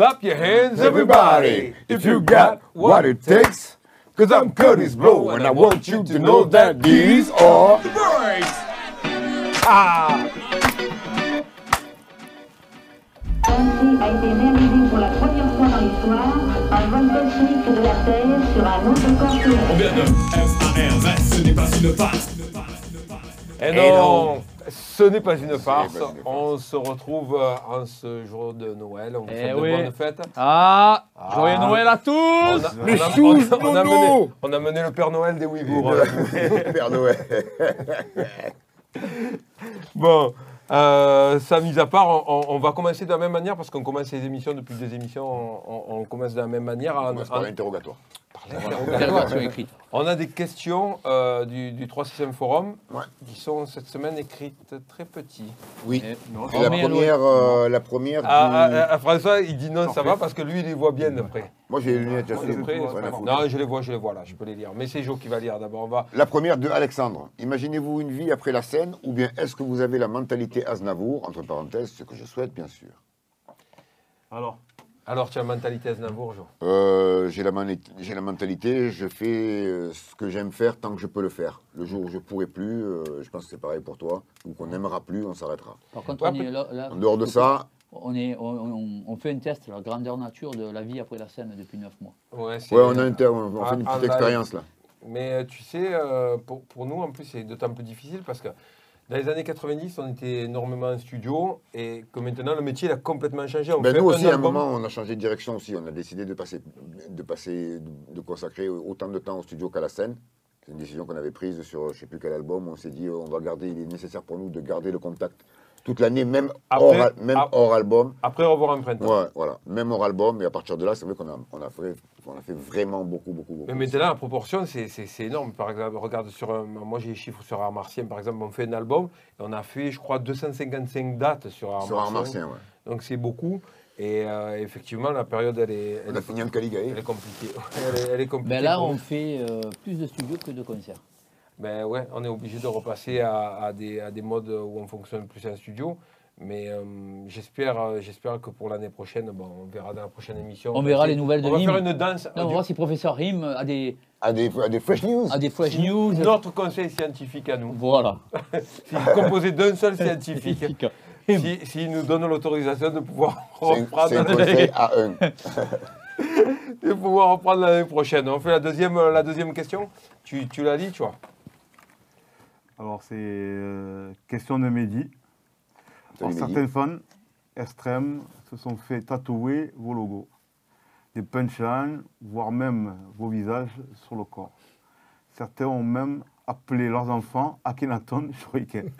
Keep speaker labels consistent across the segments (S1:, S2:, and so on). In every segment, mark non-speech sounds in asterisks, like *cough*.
S1: Clap your hands, everybody, if you got what it takes. Cause I'm Curtis Blow, and I want you to know that these are the birds. Ah!
S2: Ainsi a été réalisé pour la première fois dans l'histoire un vol cosmique de la Terre sur un autre corps.
S3: On vient de F-A-R-S, ce n'est pas une farce.
S1: Et
S4: Et
S1: non,
S4: non.
S1: Ce n'est pas une farce.
S4: pas une farce.
S1: On se retrouve euh, en ce jour de Noël. On vous
S5: Eh
S1: souhaite de
S5: oui.
S1: bonnes fêtes.
S5: Ah,
S1: Ah.
S5: Joyeux Noël à
S1: On
S5: tous
S1: a, on
S4: Les
S1: a-
S4: choux,
S1: on a- on a
S4: Nono.
S1: mené, on a mené le Père Noël des Ouïghours. *laughs*
S4: Père Noël. *laughs*
S1: Bon, euh, ça mis à part, on, va commencer de la même manière parce qu'on commence les émissions depuis deux émissions. On, on- on commence de la même manière. en-
S4: On commence par l'interrogatoire.
S5: Écrite.
S1: On a des questions euh, du, du 3 6 Forum
S4: Ouais.
S1: qui sont cette semaine écrites très petits.
S4: Oui.
S5: Eh,
S4: Et la première, euh, la première du-
S1: François, il dit non, ça va parce que lui, il les voit bien d'après.
S4: Moi j'ai les lunettes,
S1: de près. Non, je les vois, je les vois là, je peux les lire. Mais c'est Jo qui va lire d'abord. On va.
S4: La première de Alexandre. Imaginez-vous une vie après la scène ou bien est-ce que vous avez la mentalité Aznavour, entre parenthèses, ce que je souhaite bien sûr?
S6: Alors,
S1: Alors, tu as la mentalité Aznavour, Jo.
S4: Euh, j'ai la, la mentalité, je fais euh, ce que j'aime faire tant que je peux le faire. Le jour où je pourrai plus, euh, je pense que c'est pareil pour toi, ou qu'on n'aimera plus, on s'arrêtera.
S5: Par contre,
S1: Ouais,
S5: on, est là, là-
S4: En dehors de ça,
S5: on, est, on, fait un test, la grandeur nature de la vie après la scène depuis 9 mois.
S1: Ouais,
S4: on, a un on
S1: Ah,
S4: fait une
S1: ah,
S4: petite
S1: là,
S4: expérience là.
S1: Mais tu sais, euh, pour, pour nous, en plus, c'est d'autant plus difficile parce que dans les années 90, on était énormément en studio et que maintenant, le métier il a complètement changé. On
S4: Ben, nous aussi, à un moment, on a changé de direction aussi. On a décidé de passer, de passer, de consacrer autant de temps au studio qu'à la scène. C'est une décision qu'on avait prise sur je ne sais plus quel album. On s'est dit, on va garder, il est nécessaire pour nous de garder le contact toute l'année, même,
S1: Après-
S4: hors, al- même
S1: ap-
S4: hors album.
S1: Après revoir un printemps.
S4: Ouais, voilà, même hors album. Et à partir de là, c'est vrai qu'on a, on a, fait, on a fait vraiment beaucoup, beaucoup, beaucoup.
S1: Mais maintenant, la proportion, c'est- énorme. Par exemple, regarde sur un- moi j'ai les chiffres sur Art Martien, par exemple, on fait un album et on a fait, je crois, 255 dates sur Art
S4: Sur Art
S1: Martien.
S4: Martien, ouais.
S1: Donc c'est beaucoup. Et euh, effectivement, la période, elle est, elle
S4: On a
S1: est,
S4: fini en
S1: elle est compliquée. *laughs* Elle est, elle est compliquée.
S5: Ben là, on fait euh, plus de studios que de concerts.
S1: Ben ouais, on est obligé de repasser à, à des, à des modes où on fonctionne plus en studio. Mais euh, j'espère, euh, j'espère que pour l'année prochaine, bon, on verra dans la prochaine émission.
S5: On verra les nouvelles de
S1: On va faire une danse.
S5: On va voir si professeur Rim a des,
S4: À des, à des fresh news.
S5: a des flash news.
S1: Notre conseil scientifique à nous.
S5: Voilà. *laughs*
S1: C'est composé d'un seul scientifique. S'il si, nous donne l'autorisation de pouvoir *laughs* reprendre
S4: un
S1: l'année
S4: conseil à un. *laughs*
S1: de pouvoir reprendre l'année prochaine. On fait la deuxième, la deuxième question. Tu, tu la lis, tu vois.
S6: Alors c'est euh, question de Mehdi. Alors,
S4: Mehdi.
S6: certains fans extrêmes se sont fait tatouer vos logos, des punchlines, voire même vos visages sur le corps. Certains ont même appelé leurs enfants Akhenaton Shuriken.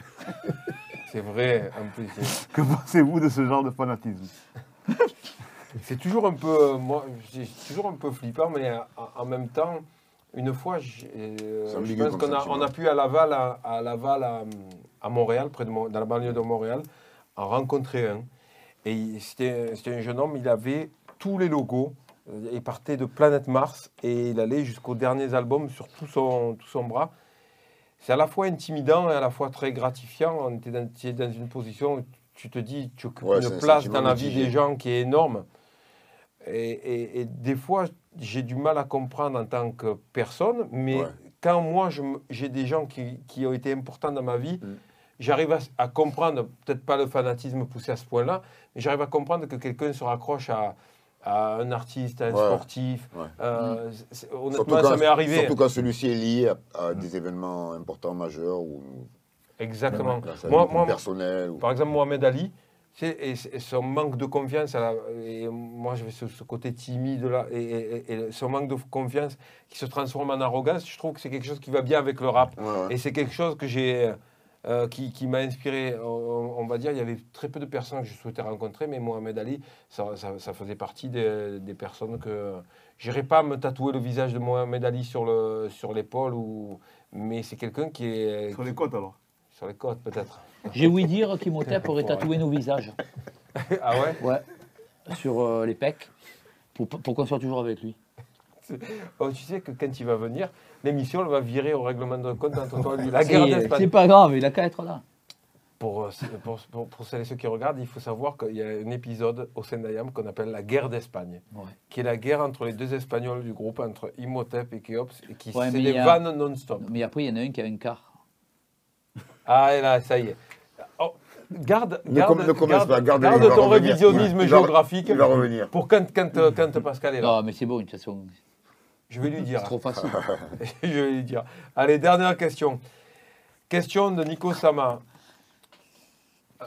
S6: *laughs*
S1: C'est vrai, en plus.
S6: Que pensez-vous de ce genre de fanatisme?
S1: C'est toujours un peu, moi, c'est toujours un peu flippant, mais en même temps, une fois, euh, je pense qu'on a, on a pu à Laval, à, à Laval, à, à Montréal, près de dans la banlieue de Montréal, en rencontrer un. Et c'était, un jeune homme, il avait tous les logos. euh, Il partait de Planète Mars et il allait jusqu'aux derniers albums sur tout son, tout son bras. C'est à la fois intimidant et à la fois très gratifiant. On était dans, tu es dans une position où tu te dis, tu occupes
S4: Ouais,
S1: une
S4: un
S1: place dans la vie des gens qui est énorme. Et, et- et des fois, j'ai du mal à comprendre en tant que personne, mais
S4: Ouais.
S1: quand moi, j'ai des gens qui, qui ont été importants dans ma vie,
S4: Mm.
S1: j'arrive à, à comprendre, peut-être pas le fanatisme poussé à ce point-là, mais j'arrive à comprendre que quelqu'un se raccroche à, à un artiste, à un
S4: Ouais.
S1: sportif.
S4: Ouais.
S1: Euh,
S4: Surtout
S1: honnêtement,
S4: quand,
S1: ça m'est arrivé.
S4: surtout quand celui-ci est lié à, à des événements importants, majeurs, ou
S1: Exactement. Moi,
S4: ou-
S1: Par exemple, Mohamed Ali, et, et son manque de confiance, à la- et moi j'avais ce, ce côté timide là, et, et- et son manque de confiance qui se transforme en arrogance, je trouve que c'est quelque chose qui va bien avec le rap.
S4: Ouais, ouais.
S1: Et c'est quelque chose que j'ai, euh, qui, qui m'a inspiré. On, on va dire, il y avait très peu de personnes que je souhaitais rencontrer, mais Mohamed Ali, ça, ça- ça faisait partie des, des personnes que. J'irai pas me tatouer le visage de Mohamed Ali sur le sur l'épaule, ou, mais c'est quelqu'un qui est.
S6: Sur les côtes alors
S1: Sur les côtes, peut-être.
S5: J'ai ouï dire qu'Imhotep aurait tatoué nos visages. *laughs*
S1: ah ouais?
S5: Ouais. Sur euh, les pecs. Pour, pour qu'on soit toujours avec lui.
S1: Oh, tu sais que quand il va venir, l'émission va virer au règlement de compte entre toi et lui. La guerre
S5: C'est
S1: d'Espagne.
S5: c'est pas grave, il a qu'à être là.
S1: Pour, euh, pour, pour, pour celles et ceux qui regardent, il faut savoir qu'il y a un épisode au Sendayam qu'on appelle la guerre d'Espagne,
S5: Ouais.
S1: qui est la guerre entre les deux Espagnols du groupe, entre Imhotep et Khéops, et qui
S5: Ouais,
S1: c'est des
S5: a-
S1: vannes non-stop.
S5: Mais après, il y en a un qui a un quart.
S1: Ah, et là, ça y est. Garde,
S4: Ne
S1: garde,
S4: ne commence
S1: garde-
S4: pas, garde-
S1: ton
S4: revenir.
S1: révisionnisme
S4: Il
S1: géographique
S4: Il va revenir.
S1: pour quand, quand, euh, quand Pascal est là.
S5: Non, mais c'est bon, de toute façon.
S1: Je vais lui dire.
S5: C'est trop facile. *laughs*
S1: Je vais lui dire. Allez, dernière question. Question de Nico Sama.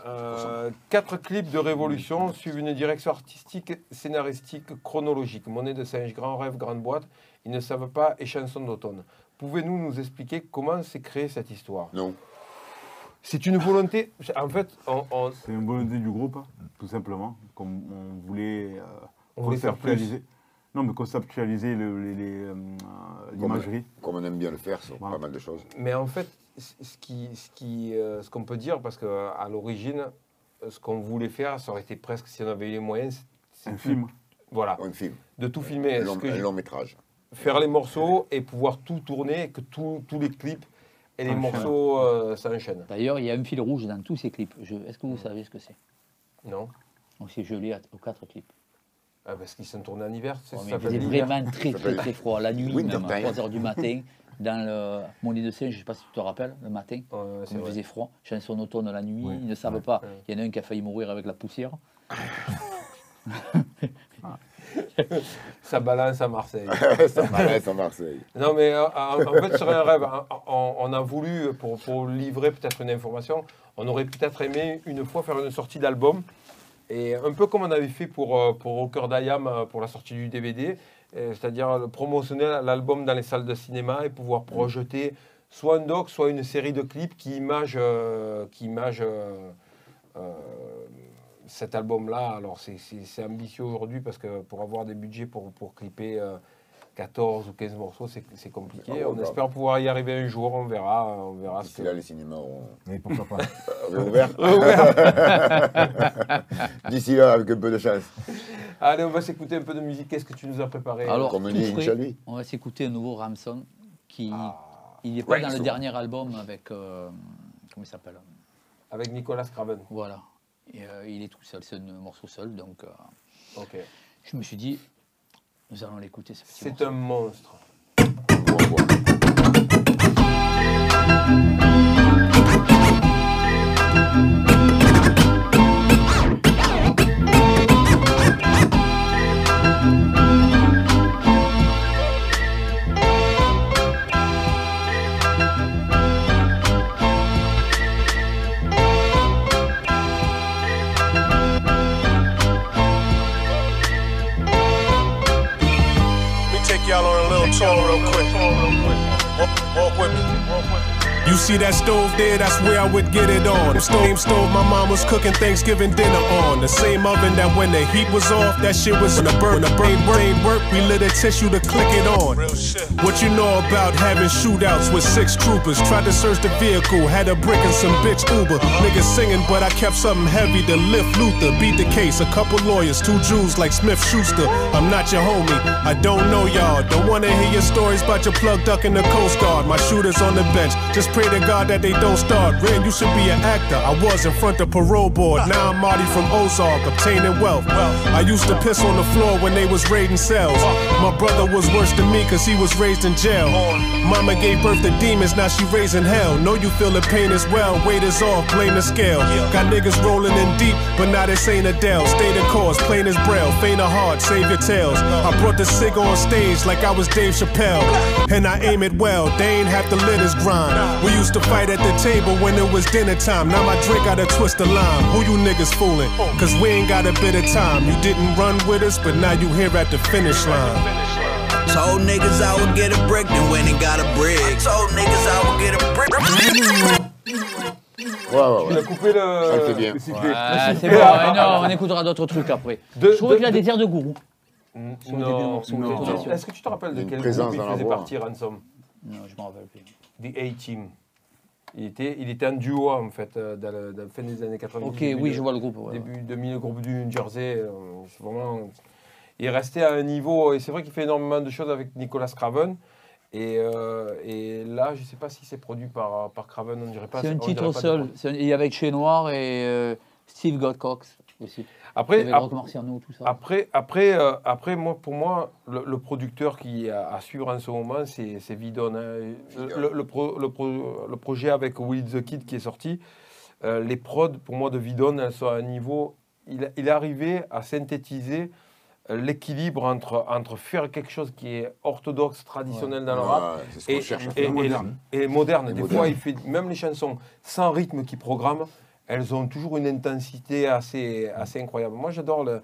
S1: Euh, quatre clips de Révolution suivent une direction artistique, scénaristique, chronologique. Monnaie de singe, grand rêve, grande boîte. Ils ne savent pas et chanson d'automne. Pouvez-nous nous expliquer comment s'est créée cette histoire?
S4: Non.
S1: C'est une volonté. En fait, on, on-
S6: C'est une volonté du groupe, hein, tout simplement. Comme on voulait, euh,
S1: On voulait faire plus.
S6: conceptualiser- Non, mais conceptualiser le- les- les, euh, l'imagerie.
S4: Comme on aime bien le faire sur
S6: Voilà.
S4: pas mal de choses.
S1: Mais en fait, c- ce qui, ce qui, euh, ce qu'on peut dire, parce qu'à l'origine, ce qu'on voulait faire, ça aurait été presque, si on avait eu les moyens, c'est-
S6: Un film.
S1: Voilà,
S4: Un film,
S1: de tout filmer.
S4: un long,
S1: que
S4: un
S1: j'ai-
S4: long métrage.
S1: faire les morceaux et pouvoir tout tourner, que tout- tous les clips et les
S6: S'enchaînent.
S1: morceaux euh, s'enchaînent.
S5: D'ailleurs, il y a un fil rouge dans tous ces clips. Je- Est-ce que vous savez ce que c'est?
S1: Non
S5: Donc, C'est gelé à- aux quatre clips.
S1: Ah, Parce qu'ils sont tournés en hiver, c'est
S5: Ouais,
S1: ça
S5: il faisait vraiment très
S4: Ça
S5: très très froid. La nuit, même à
S4: time.
S5: 3h du matin, dans le Monnaie de Singe, je ne sais pas si tu te rappelles, le matin, il faisait froid, chanson automne la nuit,
S6: Oui.
S5: ils ne savent pas.
S1: Ouais.
S5: Il y en a un qui a failli mourir avec la poussière. *laughs* *laughs* *laughs*
S1: Ça balance à Marseille. *laughs*
S4: ça m'arrête à Marseille.
S1: Non, mais euh, en fait, serait un rêve. hein. On, on a voulu, pour, pour livrer peut-être une information, on aurait peut-être aimé une fois faire une sortie d'album. Et un peu comme on avait fait pour, euh, pour Au cœur d'Ayam pour la sortie du DVD, euh, c'est-à-dire promotionner l'album dans les salles de cinéma et pouvoir projeter soit un doc, soit une série de clips qui imagent, euh, qui imagent euh, euh, cet album-là. Alors c'est- ambitieux aujourd'hui parce que pour avoir des budgets pour, pour clipper euh, 14 ou 15 morceaux, c'est compliqué.
S4: Ah
S1: on
S4: grave.
S1: espère pouvoir y arriver un jour, on verra. On verra ce que...
S4: là, les cinémas auront
S7: Mais pourquoi pas. *laughs* *laughs* *laughs*
S4: D'ici là, avec un peu de chance.
S1: Allez, on va s'écouter un peu de musique. Qu'est-ce que tu nous as préparé
S5: Alors,
S4: Comme
S5: tout
S4: dit
S5: frais,
S4: Inch'Allah.
S5: on va s'écouter un nouveau Ramson qui.
S1: Ah,
S5: il n'est pas dans le dernier album avec. euh, comment il s'appelle?
S1: Avec Nicolas Craven.
S5: Voilà. Et, euh, il est tout seul, c'est un morceau seul, donc euh,
S1: Ok.
S5: je me suis dit, nous allons l'écouter ce petit
S1: C'est
S5: morceau.
S1: un monstre.
S4: On va
S8: see that stove there? That's where I would get it on. The same stove my mom was cooking Thanksgiving dinner on. The same oven that when the heat was off, that shit was in a burn. The brain brain work, we lit a tissue to click it on. What you know about having shootouts with six troopers? Tried to search the vehicle, had a brick and some bitch Uber. Niggas singing, but I kept something heavy to lift Luther. Beat the case, a couple lawyers, two Jews like Smith Schuster. I'm not your homie, I don't know y'all. Don't wanna hear your stories about your plug duck in the Coast Guard. My shooters on the bench, just pray to God that they don't start. Ren, you should be an actor. I was in front of parole board. Now I'm Marty from Ozark, obtaining wealth. I used to piss on the floor when they was raiding cells. My brother was worse than me cause he was raised in jail. Mama gave birth to demons, now she raising hell. Know you feel the pain as well. Weight is off, blame the scale. Got niggas rolling in deep, but now this ain't Adele. Stay the course, plain as braille. Faint of heart, save your tails. I brought the cig on stage like I was Dave Chappelle. And I aim it well, they ain't have to let us grind. We used to fight at the table when it was dinner time. Now my drink got a twist of lime. Who you niggas fooling? Cause we ain't got a bit of time. You didn't run with us, but now you here at the finish line.
S9: Told niggas I would get a brick, then went and got a brick. Told niggas I would get a brick.
S4: Ouais, ouais,
S1: Tu
S4: ouais.
S1: l'as coupé
S4: Ça le fait
S1: le.
S4: bien.
S5: Ah, c'est bon, ouais, non, on écoutera d'autres trucs après.
S1: De-
S5: je trouve
S1: de-
S5: qu'il a
S1: de-
S5: des airs de gourou.
S1: Non,
S6: non.
S5: ça.
S1: Est-ce que tu te rappelles de quel
S4: présence
S1: groupe il
S4: dans la
S1: faisait partie Ransom
S5: Non, je m'en rappelle plus.
S1: The A-Team. Il était, il était un duo en fait euh, dans, le, dans la fin des années 90.
S5: Ok,
S1: début
S5: oui,
S1: de-
S5: je vois le groupe. ouais.
S1: Début 2000, le groupe du New Jersey. euh, c'est vraiment, il est resté à un niveau, et c'est vrai qu'il fait énormément de choses avec Nicolas Craven. Et, euh, et là, je ne sais pas si c'est produit par, par Craven, on dirait pas.
S5: C'est un
S1: dirait
S5: titre
S1: pas
S5: seul. C'est un- Et avec Chez Noir et euh, Steve Godcox aussi.
S1: Après,
S5: Marciano, tout ça.
S1: Après, après, euh, après moi, pour moi, le, le producteur qui a à suivre en ce moment, c'est c'est Vidon. hein. Le, le pro- le pro- le projet avec Will the Kid qui est sorti, euh, les prods, pour moi, de Vidon, elles sont à un niveau. Il, il est arrivé à synthétiser euh, l'équilibre entre, entre faire quelque chose qui est orthodoxe, traditionnel dans le rap, et,
S4: cherche.
S1: et- et-
S6: moderne.
S1: et moderne.
S4: Et
S1: Des
S4: moderne.
S1: fois, il fait même les chansons sans rythme qu'il programme, elles ont toujours une intensité assez, assez incroyable. Moi, j'adore le-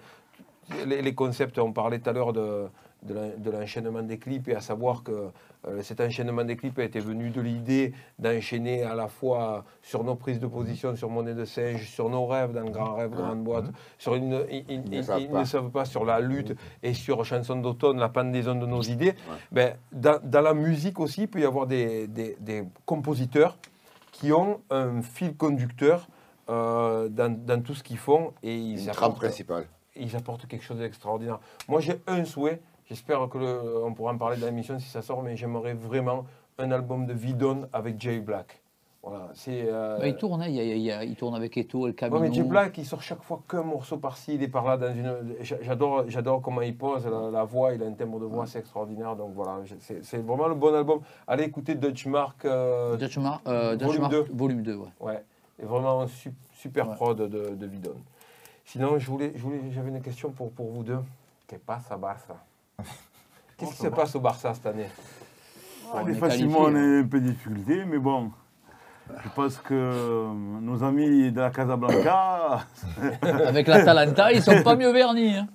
S1: les, les concepts. On parlait tout à l'heure de, de l'en- de l'enchaînement des clips, et à savoir que euh, cet enchaînement des clips été venu de l'idée d'enchaîner à la fois sur nos prises de position, sur Monnaie de singe, sur nos rêves dans le Grand Rêve, Grande Boîte, sur une, ils, ils-
S4: Ils ne
S1: ils-
S4: savent pas.
S1: ne savent pas sur la lutte et sur Chanson d'automne, la pendaison de nos idées. Ben, dans, dans la musique aussi, il peut y avoir des, des- des compositeurs qui ont un fil conducteur euh, dans, dans tout ce qu'ils font et ils
S4: Une
S1: apportent,
S4: principale.
S1: ils apportent quelque chose d'extraordinaire. Moi, j'ai un souhait, j'espère que le- on pourra en parler dans l'émission si ça sort, mais j'aimerais vraiment un album de Vidon avec Jay Black. Voilà, c'est. euh,
S5: Bah, il tourne, hein, il, y a- il y a- il tourne avec Eto, El
S1: Ouais,
S5: Camino.
S1: mais Jay Black, il sort chaque fois qu'un morceau par-ci, il est par là dans une. j'a- J'adore, j'adore comment il pose la, la voix, il a un timbre de voix assez extraordinaire. Donc voilà, c'est, c'est vraiment le bon album. Allez écouter Dutch Mark. euh,
S5: Dutch Mar- euh, Dutch
S1: Volume
S5: Mar-
S1: 2.
S5: Volume 2, ouais.
S1: ouais, et vraiment super
S5: Ouais.
S1: prod de, de Vidon. Sinon, je voulais, je voulais, j'avais une question pour, pour vous deux. Qu'est-ce passe à Barça? *laughs* Qu'est-ce qui se passe au Barça cette année?
S5: On est
S6: facilement, un peu de difficulté, mais bon. Je pense que euh, nos amis de la Casablanca, *laughs*
S5: Avec l'Atalanta, ils sont pas mieux vernis. hein.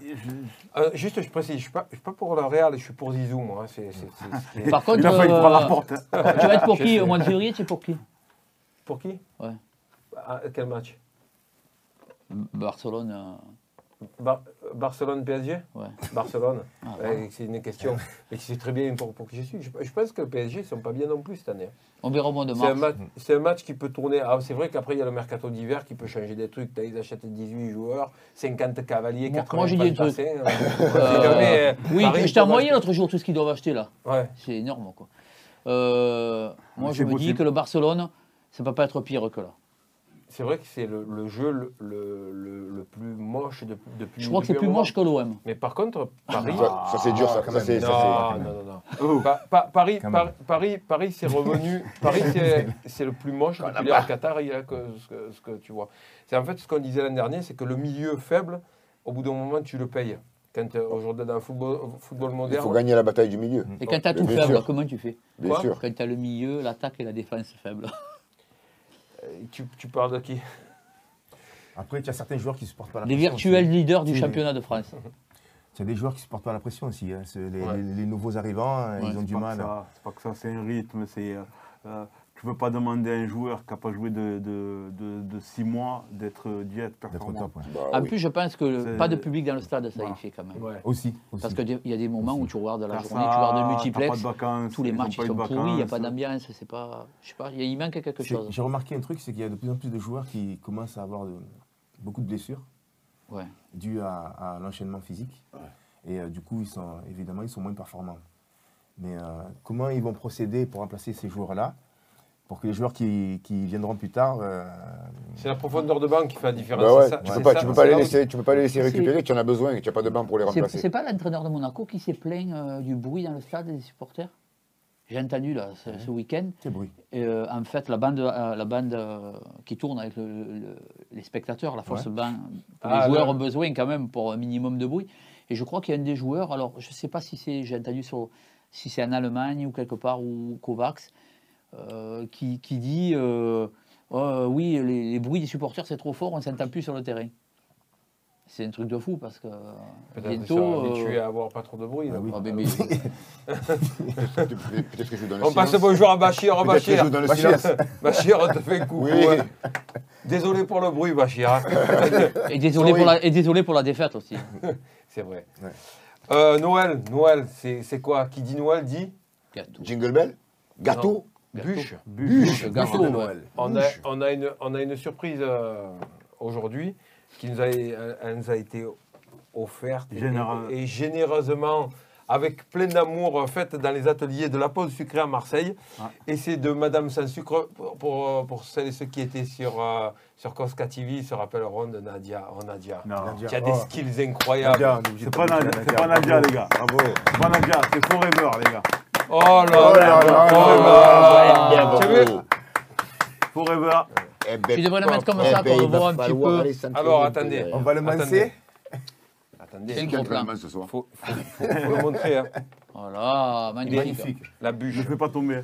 S6: je-
S1: Euh, Juste, je précise, je ne suis, pas- je suis pas pour le Real, je suis pour Zizou, moi. hein, c'est-
S5: Par contre,
S6: il a failli
S5: euh,
S6: prendre la porte.
S5: tu vas être pour *laughs*
S1: Je
S5: qui?
S1: Sais.
S5: au mois de février Tu es pour qui?
S1: Pour qui
S5: Ouais.
S1: À quel match
S5: Barcelone. euh,
S1: Bar- Barcelone PSG
S5: Ouais.
S1: Barcelone.
S5: Ah,
S1: Ouais, c'est une question. Mais c'est très bien pour, pour qui je suis. Je, je pense que le PSG ne sont pas bien non plus cette année.
S5: On verra au mois de
S1: C'est un,
S5: mars.
S1: match, c'est un match qui peut tourner. Ah, c'est vrai qu'après, il y a le mercato d'hiver qui peut changer des trucs. Ils achètent 18 joueurs, 50 cavaliers,
S5: Moi-
S1: 80
S5: moi, j'ai dit un truc.
S1: passés.
S5: Euh, *laughs*
S1: euh,
S5: oui,
S1: Paris,
S5: je t'ai
S1: ils
S5: envoyé l'autre jour tout ce qu'ils doivent acheter là.
S1: Ouais.
S5: C'est énorme quoi. Euh, moi
S6: C'est
S5: je me dis
S6: possible.
S5: que le Barcelone, ça peut pas être pire que là.
S1: C'est vrai que c'est le, le jeu le, le, le- le plus moche de- depuis.
S5: Je crois que c'est plus
S1: moment.
S5: moche que l'OM.
S1: Mais par contre, Paris.
S4: Ça, ça, c'est dur, ça.
S7: quand
S4: ça,
S7: même.
S4: c'est- ça,
S1: Non,
S4: c'est-
S1: non, non, non. *laughs* Pa- pa- Paris, Par-. Paris, Paris, c'est revenu. *laughs* Paris, c'est c'est le plus moche depuis les Qatar il y a que ce, que ce que tu vois. C'est en fait ce qu'on disait l'an dernier, c'est que le milieu faible, au bout d'un moment, tu le payes. Quand euh, aujourd'hui dans le football, football
S4: Il
S1: moderne,
S4: faut gagner la bataille du milieu,
S5: Et quand tu as tout faible, comment tu fais?
S4: Bien sûr.
S5: Quand tu as le milieu, l'attaque et la défense faibles.
S1: Euh, tu, tu parles de qui
S7: Après, tu as certains joueurs qui ne supportent pas la
S5: Les
S7: pression.
S5: virtuels
S7: aussi.
S5: leaders du championnat de France. *laughs*
S7: Tu as des joueurs qui ne supportent pas la pression aussi. hein. Les,
S1: Ouais.
S7: les- les nouveaux arrivants, hein,
S5: Ouais,
S7: ils ont du mal.
S6: C'est pas que ça, c'est un rythme. C'est, euh, euh, tu ne peux pas demander à un joueur qui n'a pas joué de, de, de, de six mois d'être d'y être
S7: D'être au
S6: performant.
S7: top. ouais.
S4: Bah
S5: En
S4: oui.
S5: plus, je pense que le- pas de public dans le stade, ça
S6: Voilà.
S5: y fait quand même.
S1: Ouais.
S7: Aussi. aussi.
S5: Parce qu'il y a des moments où tu regardes la journée,
S6: ça,
S5: tu regardes le multiplex,
S6: pas de vacances,
S5: tous les matchs ils sont
S6: de
S5: pourris, il n'y a pas d'ambiance, c'est pas. Je sais pas, il manque quelque chose.
S7: j'ai remarqué un truc, c'est qu'il y a de plus en plus de joueurs qui commencent à avoir de- beaucoup de blessures
S5: Ouais.
S7: dues à, à l'enchaînement physique. Et euh, du coup, ils sont, évidemment, ils sont moins performants. Mais euh, comment ils vont procéder pour remplacer ces joueurs-là? Pour que les joueurs qui, qui viendront plus tard. euh,
S1: C'est la profondeur de banc qui fait la différence.
S4: Bah ouais,
S1: c'est ça-
S4: tu
S1: c'est
S4: peux pas,
S1: ça-
S4: tu peux pas
S1: c'est
S4: les laisser, tu peux pas les laisser
S5: C'est-
S4: récupérer. Tu en as besoin, tu n'as pas de banc pour les remplacer.
S5: c'est pas l'entraîneur de Monaco qui s'est plaint euh, du bruit dans le stade des supporters? J'ai entendu là, ce, ce week-end.
S7: C'est bruit.
S5: Et, euh, en fait, la bande, euh, la bande euh, qui tourne avec le- le- les spectateurs, la force
S7: Ouais.
S5: band, que
S1: Ah,
S5: les joueurs ont besoin quand même pour un minimum de bruit. Et je crois qu'il y a un des joueurs, alors je ne sais pas si c'est, j'ai entendu sur, si c'est en Allemagne ou quelque part, ou Kovacs, euh, qui, qui dit euh, Oh, oui, les, les bruits des supporters c'est trop fort, on ne s'entend plus sur le terrain. C'est un truc de fou parce que bientôt. euh,
S1: à avoir pas trop de bruit.
S7: Ah
S1: là.
S7: oui.
S5: ah, mais- mais- *laughs*
S4: Peut-être que je joue dans le
S1: On passe bonjour à Bachir.
S4: Je
S1: Bachir.
S7: Bachir.
S1: on te fait un coucou.
S4: Oui.
S1: ouais. Désolé pour le bruit, Bachir. hein. *laughs*
S5: et, désolé pour la, et désolé pour la défaite aussi. *laughs*
S1: C'est vrai.
S7: Ouais.
S1: Euh, Noël, Noël, c'est c'est quoi? Qui dit Noël dit
S5: Gâteau.
S4: Jingle Bell? Gâteau?
S1: Bûche.
S4: Bûche
S5: Gâteau,
S4: de
S5: ouais.
S4: Noël.
S1: On a, on, a une, on a une surprise euh, aujourd'hui qui nous a, elle nous a été offerte et-
S6: Général-
S1: et, généreusement avec plein d'amour euh, faite dans les ateliers de la pause sucrée à Marseille.
S6: Ah.
S1: Et c'est de Madame Sans Sucre, pour, pour, euh, pour celles et ceux qui étaient sur, euh, sur Cosca TV, ils se rappelleront de Nadia. Oh Nadia, qui a des
S7: Oh.
S1: skills incroyables.
S6: C'est pas
S7: dire
S6: Nadia, c'est pas Nadia, les gars.
S7: Bravo.
S6: C'est pas Nadia, c'est Forever, les gars.
S1: Oh là
S4: Oh
S1: là
S4: là là
S1: oh
S4: là
S1: là
S4: là.
S6: Forever.
S4: Eh ben,
S5: Tu devrais le mettre comme
S4: eh
S5: ça
S4: ben,
S5: pour
S4: il va
S5: voir un petit peu.
S1: Alors, attendez.
S4: derrière.
S7: On va le mancer.
S1: Attendez,
S5: C'est le
S4: Quel
S5: gros plan.
S4: ce soir
S1: faut, faut, faut- faut le montrer. hein.
S5: Voilà, magnifique.
S7: Magnifique.
S1: La
S6: Je
S1: bûche.
S6: ne fais pas tomber.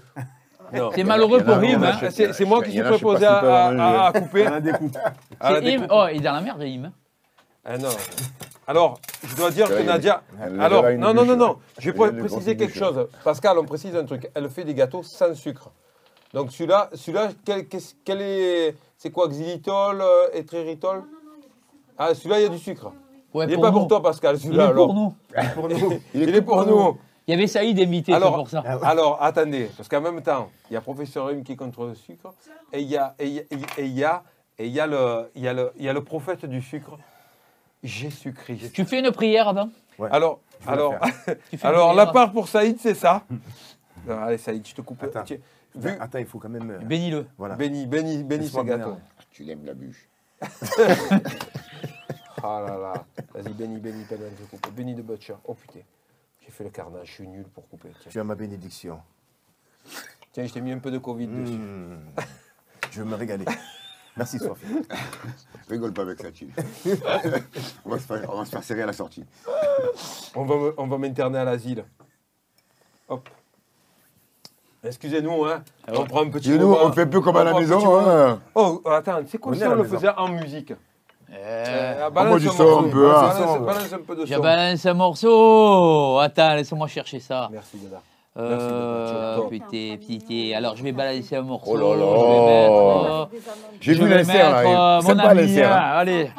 S5: C'est malheureux pour Im. hein.
S1: Ah, C'est moi qui suis
S4: je si
S1: à, à couper. À la
S5: C'est Im.
S1: découpe.
S5: Oh, il est dans la merde, Im.
S1: Ah non. Alors, je dois dire que
S4: il
S1: Nadia.
S4: elle
S1: Alors, non, non, non, non. Je vais
S4: Il
S1: préciser quelque chose. Pascal, on précise un truc. Elle fait des gâteaux sans sucre. Donc celui-là, celui-là, quel, est, c'est quoi, xylitol, euh, étréritol Ah, celui-là, il y a du sucre.
S5: Ouais,
S1: il n'est pas
S5: nous.
S1: pour toi, Pascal,
S5: Il
S1: celui-là.
S5: est pour
S1: alors.
S5: nous.
S1: Il est pour nous.
S5: Il y avait Saïd invité, c'est
S1: Alors,
S5: pour ça.
S1: alors, attendez, parce qu'en même temps, il y a Professeur Hume qui est contre le sucre, et il y a, et il y a, et il y a, et il y a le, il y a le, il y a le prophète du sucre, Jésus-Christ.
S5: Tu fais une prière avant
S7: Ouais.
S1: Alors,
S7: vais la
S1: alors,
S5: Tu fais *laughs* une
S1: alors la part pour Saïd, c'est ça. *laughs* Non, allez, Saïd, je te coupe.
S7: Attends.
S1: Vu,
S7: Attends, il faut quand même. euh,
S5: Bénis-le.
S7: Voilà.
S1: bénis, bénis, bénis ce gâteau.
S7: bénir.
S4: Tu l'aimes la bûche. *laughs*
S1: Ah là là, vas-y, bénis, bénis, que je coupe. Bénis de Butcher. Oh putain, j'ai fait le carnage, je suis nul pour couper. Tiens,
S7: Tu as ma bénédiction.
S1: Tiens je t'ai mis un peu de Covid dessus.
S7: Mmh. Je vais me régaler. Merci, Sophie. *laughs*
S4: Rigole pas avec ça, Chill. *laughs* on, va se faire, on va se faire serrer à la sortie.
S1: On va, on va m'interner à l'asile. Hop. Excusez-nous, hein. On prend un petit
S4: nous,
S1: moment.
S4: on fait peu comme à la maison. Hein.
S1: Oh, attends, c'est quoi
S7: On est
S1: si
S7: à
S1: on le
S7: maison.
S1: faisait en musique
S5: Eh,
S1: Euh, balance un
S4: son
S1: morceau.
S4: un peu, hein.
S1: Balance, un peu de
S5: Je
S1: son.
S5: balance un morceau. Attends, laisse-moi chercher ça.
S1: Merci, Dada.
S5: Euh, putain, putain. Alors, je vais balancer un morceau.
S4: Oh là là.
S5: Je vais mettre. euh,
S4: J'ai
S5: je
S4: vu l'insert
S5: mettre, euh,
S4: là.
S5: mon
S4: C'est pas
S5: ami,
S4: l'insert.
S5: hein. Allez.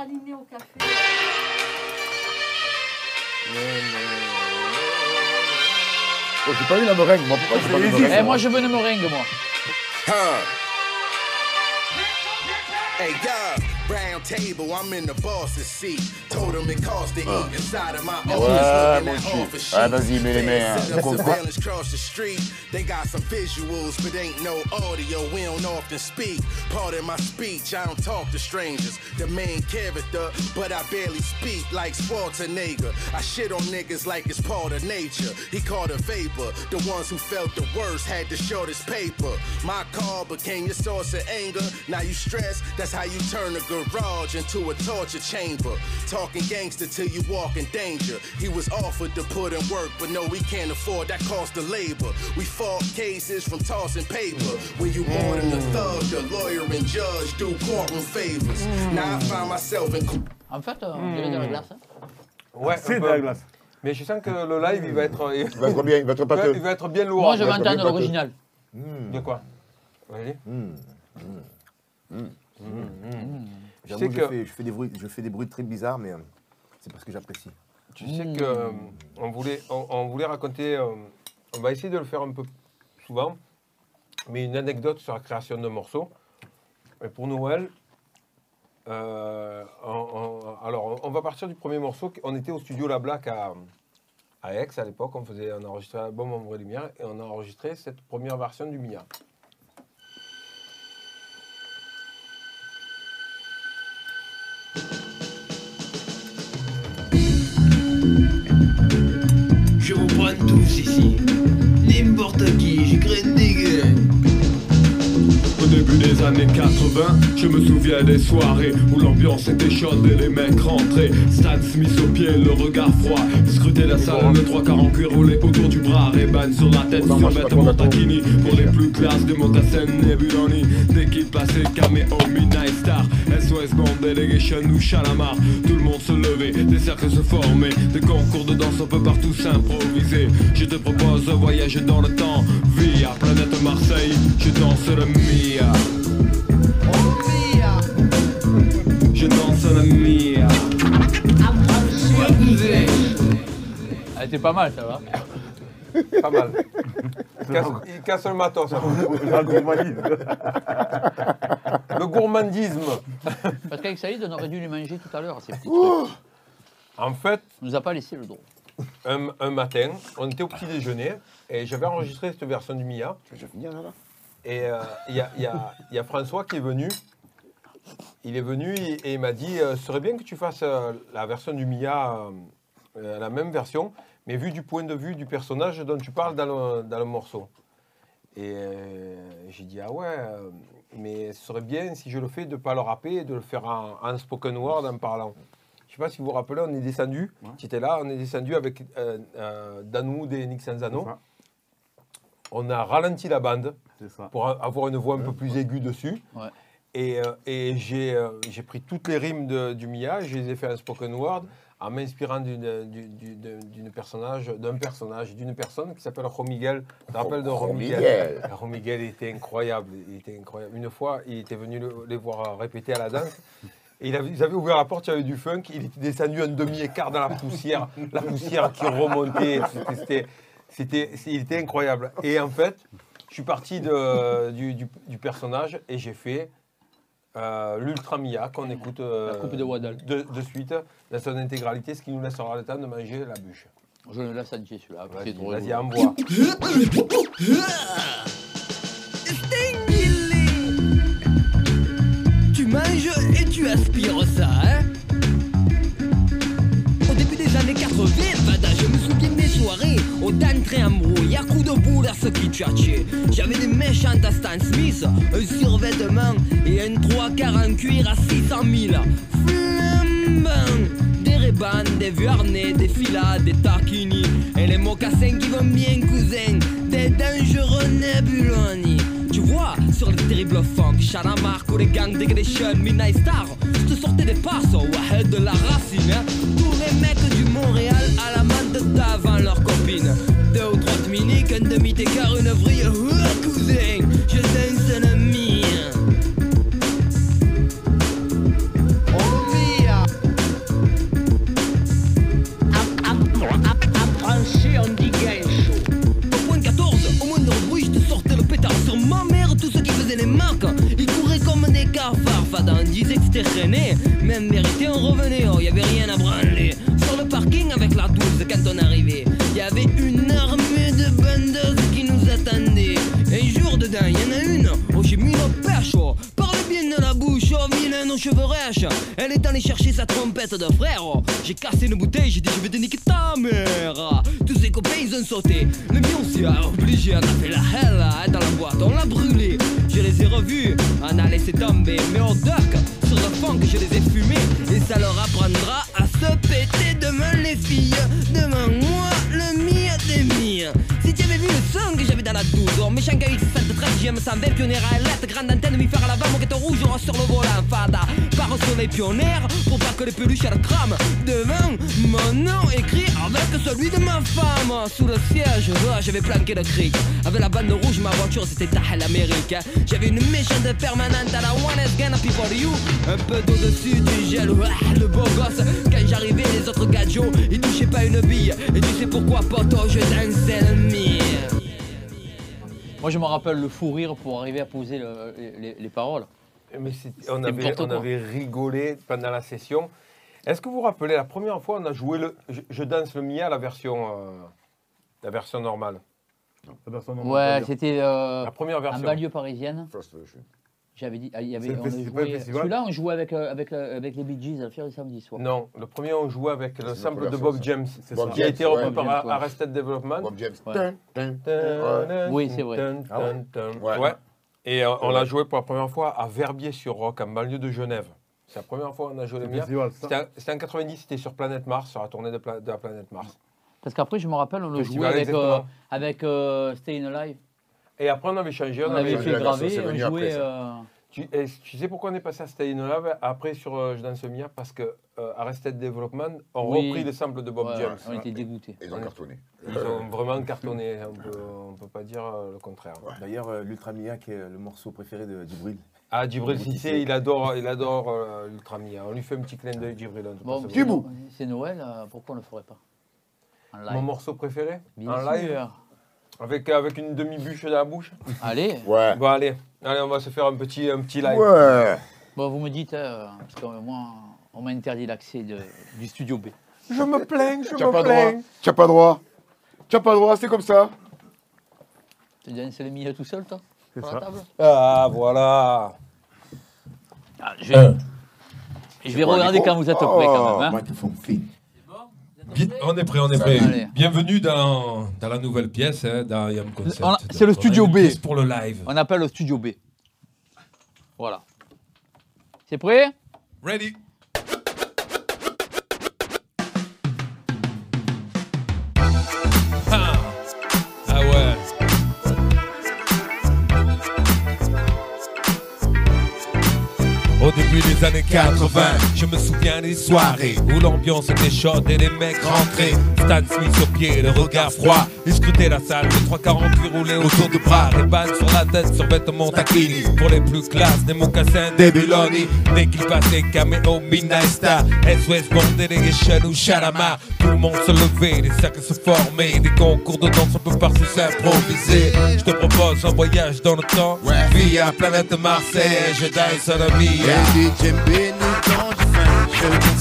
S4: Oh, j'ai pas eu la meringue, moi. Pourquoi j'ai pas eu la meringue
S5: Eh, moi, je veux une meringue, moi.
S10: Hey, yeah, round table, I'm in the boss's seat. Told him it cost to eat inside of my office. Looking at
S4: chou.
S10: offer sheets.
S4: Ouais, vas-y, mets les mains, hein.
S10: Set up
S4: Comprends.
S10: surveillance across the street. They got some visuals, but ain't no audio. We don't often speak. Part of my speech, I don't talk to strangers. The main character, but I barely speak like Schwarzenegger. I shit on niggas like it's part of nature. He called a vapor. The ones who felt the worst had the shortest paper. My car became your source of anger. Now you stress, that's how you turn a garage into a torture chamber. Talking gangster till you walk in danger. He was offered to put in work, but no, we can't afford that cost of labor. We fought cases from tossing paper. When you more than a thug, the lawyer and judge do courtroom favors. Now I find myself in
S5: En fait, euh, on dirait de la glace. hein.
S1: Ouais,
S6: C'est euh,
S1: un
S6: de
S1: peu.
S6: la glace.
S1: Mais je sens que le live, il va être, il
S4: Il va être bien, il va être *laughs*
S1: va,
S4: pâteux.
S1: il va être bien lourd.
S5: Moi, je vais entendre
S4: ouais,
S5: l'original.
S1: De quoi Vas-y.
S7: J'avoue,
S1: sais
S7: je,
S1: que-
S7: fais, je, fais des bruits, je fais des bruits très bizarres, mais euh, c'est parce que j'apprécie.
S1: Tu sais que euh, on voulait, on, on voulait raconter, euh, on va essayer de le faire un peu souvent, mais une anecdote sur la création d'un morceau. Et pour Noël, on- on- alors on va partir du premier morceau. On était au studio La Black à, à Aix à l'époque. On faisait, on a enregistré l'album En Vraie Lumière et on a enregistré cette première version du Mia.
S11: Des
S12: années 80, je me souviens des soirées où l'ambiance était chaude et les mecs rentraient. Stan Smith au pied, le regard froid. Scruter la salle, le trois quarts en cuir roulé autour du bras. Reban sur la tête, sur vêtements taquini. Pour les plus classes, des mocassins Nebulani. Dès qu'il passait, caméo, Midnight Star. SOS Band, Delegation ou Chalamar. Tout le monde se levait, des cercles se formaient. Des concours de danse, on peut partout s'improviser. Je te propose un voyage dans le temps. Via planète Marseille, je danse le Mia. Je danse le Mia.
S5: Elle était pas mal, ça va.
S1: Pas mal. Il casse, il casse le matos. *laughs* ça.
S6: La gourmandise.
S1: Le gourmandisme.
S5: Parce qu'avec Saïd, on aurait dû les manger tout à l'heure, ces petits trucs.
S1: En fait,
S5: On nous a pas laissé le droit.
S1: un, un matin, on était au petit déjeuner et j'avais enregistré cette version du Mia.
S4: Tu vas déjà finir là, là?
S1: Et euh, il y, a, il y a- il y a François qui est venu. Il est venu et, et il m'a dit euh, ce serait bien que tu fasses euh, la version du Mia, euh, euh, la même version, mais vu du point de vue du personnage dont tu parles dans le, dans le morceau. Et euh, j'ai dit ah ouais, euh, mais ce serait bien si je le fais de ne pas le rapper et de le faire en, en spoken word en parlant. Je ne sais pas si vous vous rappelez, on est descendu,
S6: Ouais.
S1: tu étais là, on est descendu avec euh, euh, Danou des Nick Sanzano. On a ralenti la bande pour avoir une voix un peu plus aiguë dessus.
S5: Ouais.
S1: Et, et j'ai pris toutes les rimes de- du Mia, je les ai fait en spoken word en m'inspirant d'une du- du- de- d'une personnage, d'un personnage, d'une personne qui s'appelle Romiguel. Tu te rappelles de Romiguel
S4: Romiguel.
S1: Était incroyable, il était incroyable. Une fois, il était venu le- les voir répéter à la danse. Et il avait, ils avaient ouvert la porte, il y avait du funk, il était descendu un demi-écart dans la poussière, la poussière qui remontait. C'était- il était incroyable. Et en fait, je suis parti de- du, du- du personnage et j'ai fait euh, l'Ultra Mia qu'on écoute euh,
S5: La coupe de Waddle.
S1: de, de suite dans son intégralité, ce qui nous laissera le temps de manger la bûche.
S5: Je le laisse entier celui-là.
S1: Vas-y,
S5: c'est trop
S1: vas-y,
S5: rigolo.
S1: envoie.
S13: Tu manges et tu aspires ça, hein? Soirées Au d'entrée en brouille, à coups de boule à ce qui tchatchait J'avais des méchantes à Stan Smith, un survêtement et un trois quarts en cuir à 600 000 Flambant des rébans, des vieux harnais, des filas, des taquini Et les mocassins qui vont bien cousin Des dangereux nébuloni Tu vois, sur les terribles funk Chalamark ou les gangs Degradation, Midnight Star Je te sortais des passes, ouais, de la racine hein. Tous les mecs du Montréal à la d'avant leurs copines Deux ou trois mini, qu'un demi-écart, une vrille Ouais, cousin, J'ai cassé une bouteille, j'ai dit 713, j'aime ça, belle pionnière à lettre, grande antenne, mi faire à l'avant, moquette rouge, on sur le volant, fada. Par sur les pionnières, pour pas que les peluches elles crament. Devant, mon nom écrit avec celui de ma femme. Sous le siège, j'avais planqué le cric. Avec la bande rouge, ma voiture c'était Tahel Amérique. J'avais une méchante permanente à la One S Gonna People You. Un peu d'au-dessus du gel, le beau gosse. Quand j'arrivais, les autres gadgets, ils touchaient pas une bille. Et tu sais pourquoi, poto, je dansais le mire.
S5: Moi, je me rappelle le fou rire pour arriver à poser le- les, les paroles.
S1: Mais on,
S5: C'était
S1: avait, on avait rigolé pendant la session. Est-ce que vous vous rappelez, la première fois, on a joué le Je, je danse le Mia, la version, euh, la version normale?
S6: La personne normale,
S5: Ouais, c'était euh,
S1: La première
S5: en
S1: version.
S5: banlieue parisienne.
S4: First version.
S5: J'avais dit, ah, il y avait, on joué- Celui-là, on jouait avec, euh, avec, euh, avec les Bee Gees à le faire le samedi soir.
S1: Non, le premier, on jouait avec le
S4: C'est
S1: sample de Bob
S4: ça.
S1: James,
S6: C'est
S4: Bob
S6: ça.
S1: qui a
S4: James,
S1: été repris par
S5: James, ouais.
S1: Arrested Development.
S4: Bob James.
S5: Ouais. Oui, c'est vrai.
S7: Ah ouais.
S1: dun, dun.
S4: Ouais.
S1: Ouais. Et euh, on l'a joué pour la première fois à Verbier-sur-Roc, en banlieue de Genève. C'est la première fois qu'on a joué le
S6: festival, ça.
S1: C'était en- C'était en 90, c'était sur Planète Mars, sur la tournée de, Pla- de la Planète Mars.
S5: Parce qu'après, je me rappelle, on le jouait
S1: Festival,
S5: avec, euh,
S1: exactement.
S5: avec euh, Staying Alive.
S1: Et après, on avait changé. On,
S5: On,
S1: avait
S5: fait graver, on jouait. euh,
S1: Tu, tu sais pourquoi on est passé à Stay in Love après sur euh, Je danse Mia Parce que euh, Arrested Development ont
S5: Oui.
S1: repris les samples de Bob
S5: ouais,
S1: James.
S5: on était dégoûtés.
S4: Ils ont cartonné.
S1: Ils ont vraiment cartonné, on peut, on peut pas dire euh, le contraire.
S7: D'ailleurs, euh, l'Ultra Mia, qui est le morceau préféré de Djibril.
S1: Ah, Djibril Cissé, il adore, il adore euh, l'Ultra Mia. On lui fait un petit clin d'œil, Djibril. en tout
S5: Bon, c'est Noël, euh, pourquoi on ne le ferait pas? En live.
S1: Mon morceau préféré?
S5: Bien
S1: En
S5: sûr.
S1: Avec, avec une demi-bûche dans la bouche
S5: Allez,
S4: Ouais.
S1: Bon, allez, allez, on va se faire un petit, un petit live.
S4: Ouais.
S5: bon, vous me dites, euh, parce que moi, on m'a interdit l'accès de- du studio B.
S1: Je me plains, je me plains.
S4: Tu n'as pas droit. Tu n'as pas droit, c'est comme ça.
S5: Tu dansé le milieu tout seul, toi?
S6: C'est
S5: sur
S6: ça.
S5: la table?
S1: Ah, voilà.
S5: Ah, Je vais, je vais regarder quand vous êtes prêts, quand même. hein.
S1: Bien- On est prêt, on est prêt. Bienvenue dans, dans la nouvelle pièce, hein, dans Yam Concept.
S5: C'est le studio B.
S1: pour le live.
S5: On appelle le studio B. Voilà. C'est prêt?
S1: Ready. Des années 80, je me souviens des soirées où l'ambiance était chaude et les mecs rentraient. Stan Smith sur pied, le regard froid. Ils scrutaient la salle, les 340 qui roulaient autour du bras. Les balles sur la tête, sur vêtements taquini. Pour les plus classes, des mocassins, des Buloni. Dès qu'ils passaient, caméo, Midnight Star. SOS Band, Delegation ou Chalamar. Tout le monde se levait, des cercles se formaient. Des concours de danse, on peut partout s'improviser. Je te propose un voyage dans le temps. Via planète Marseille, je danse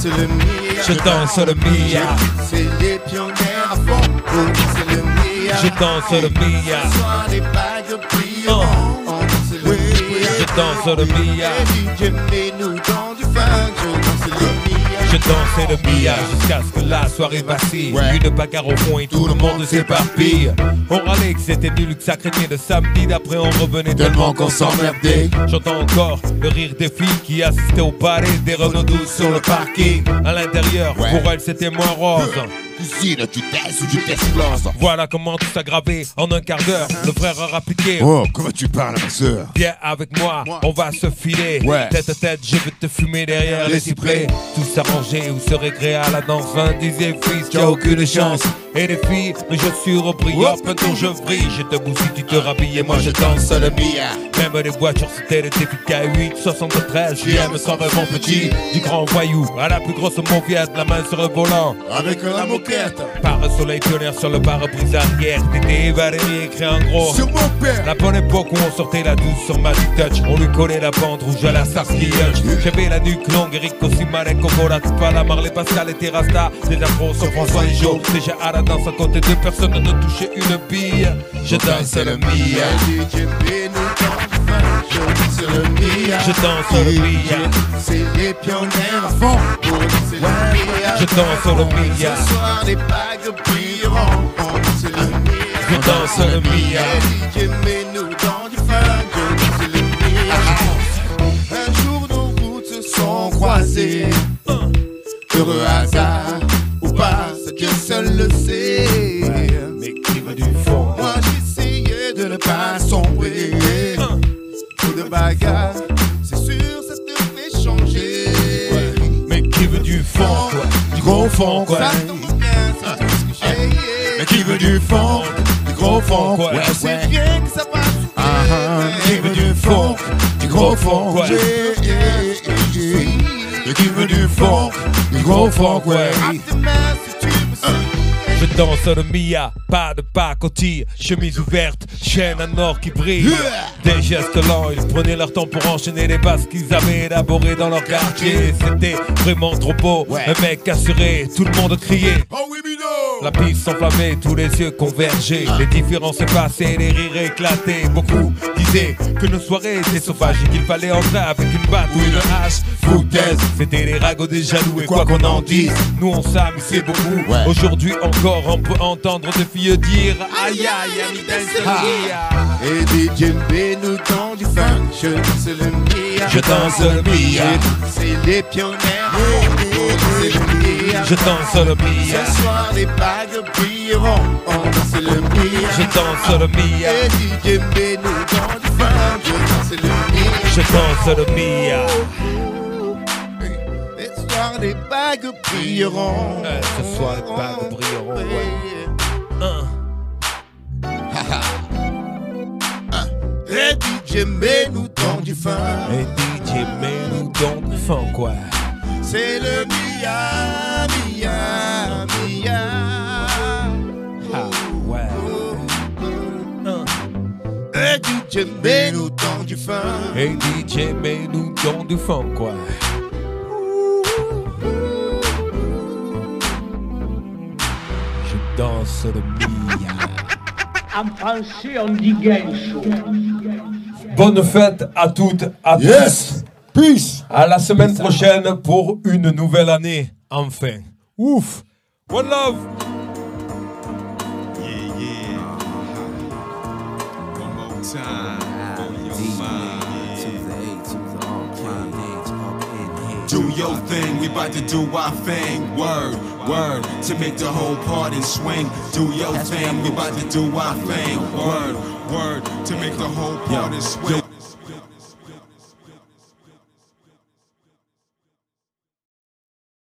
S1: le Mia. Je danse le Mia.
S9: C'est les pionniers à fond pour danser le Mia.
S1: Je danse le Mia.
S9: Ce soir, les bagues brilleront. On danse le Mia.
S1: Je danse le Mia.
S9: DJ, mets-nous dans du funk. Je danse le Mia.
S1: Je dansais le Mia jusqu'à ce que la soirée vacille. Une bagarre au fond et tout le monde s'éparpille. On râlait que c'était nul, que ça craignait le samedi. D'après, on revenait tellement qu'on s'emmerdait. J'entends encore le rire des filles qui assistaient au ballet des Renault 12 sur le parking. À l'intérieur, pour elles, c'était moins rose.
S9: Cuisine, tu testes ou tu t'exploses.
S1: Voilà comment tout s'aggravait en un quart d'heure. Le frère a rappliqué.
S9: Oh, comment tu parles, ma soeur
S1: Viens avec moi, on va se filer.
S9: Ouais.
S1: Tête à tête, je vais te fumer derrière les cyprès. Tout s'arranger ou se récréer à la danse. Vin disait fils, tu as aucune chance. Et les filles, mais je suis repris. Hop, un tour je vrille. Je te bousille, tu te rhabilles et moi je danse le Mia. Même les voitures, c'était le TFK 8, 73. JM 120 mon petit. Du grand voyou à la plus grosse mauviette, la main sur le volant.
S9: Avec la moquette.
S1: Par le soleil pionnière sur le pare-brise arrière. Tété, Valérie écrit en gros.
S9: Sur mon père.
S1: La bonne époque où on sortait la douce sur Magic Touch On lui collait la bande rouge à la Starsky Hutch J'avais la nuque longue, Eric aussi, Marek, Cocola Pas Marley, Pascal et Terrasta Des afros sur François et Joe Déjà à la danse à côté de personne ne touchait une bille Je danse le Mia.
S9: Je danse le Mia.
S1: Je danse le Mia
S9: C'est les pionniers à fond.
S1: Je danse le Mia
S9: Ce soir, les bagues brilleront. Mia.
S1: Je danse le Mia Qui veut du fond Du gros
S9: me suis
S1: Je danse le Mia, pas de pacotille, chemise ouverte, chaîne à or qui brille. Des gestes lents, ils prenaient leur temps pour enchaîner les basses qu'ils avaient élaborées dans leur quartier. C'était vraiment trop beau, un mec assuré, tout le monde criait.
S9: Oh oui
S1: La piste s'enflammait, tous les yeux convergeaient. Les différences s'effaçaient, les rires éclataient. Beaucoup disaient que nos soirées étaient sauvages et qu'il fallait entrer avec une batte ou une hache. Foutaise, c'était les ragots des jaloux et quoi qu'on en dise, nous on s'amusait beaucoup. Aujourd'hui encore, on peut entendre des filles dire Aïe aïe, ami dance
S9: Et DJ nous dans du funk Je danse le Mia
S1: Je danse le Mia.
S9: C'est les pionniers le
S1: Je danse le Mia,
S9: Ce soir les bagues brilleront. On danse le Mia
S1: je danse le Mia,
S9: Et DJ nous dans du funk Je danse le Mia
S1: je danse le Mia.
S9: Ce soir les bagues brilleront.
S1: Euh, ce soir, les bagues brilleront, ouais. Hein.
S9: Et DJ nous dans du funk
S1: Et DJ, mets-nous dans du fond quoi.
S9: C'est le Mia, Mia, Mia
S1: Ah ouais. Hein.
S9: Et DJ mets-nous dans du funk
S1: Hey DJ, mets-nous dans du fond quoi.
S3: danse le Mia. *laughs*
S12: En français, on dit Gensho.
S1: Bonne fête à toutes, à
S8: Yes! Peace!
S1: À la semaine prochaine pour une nouvelle année. Enfin. Ouf. One love.
S3: Yeah, yeah. One more time. Do your thing, we about to do our thing. Word, word, to make the whole party swing. Do your thing, we about to do our thing. Word, word, to make the whole party swing.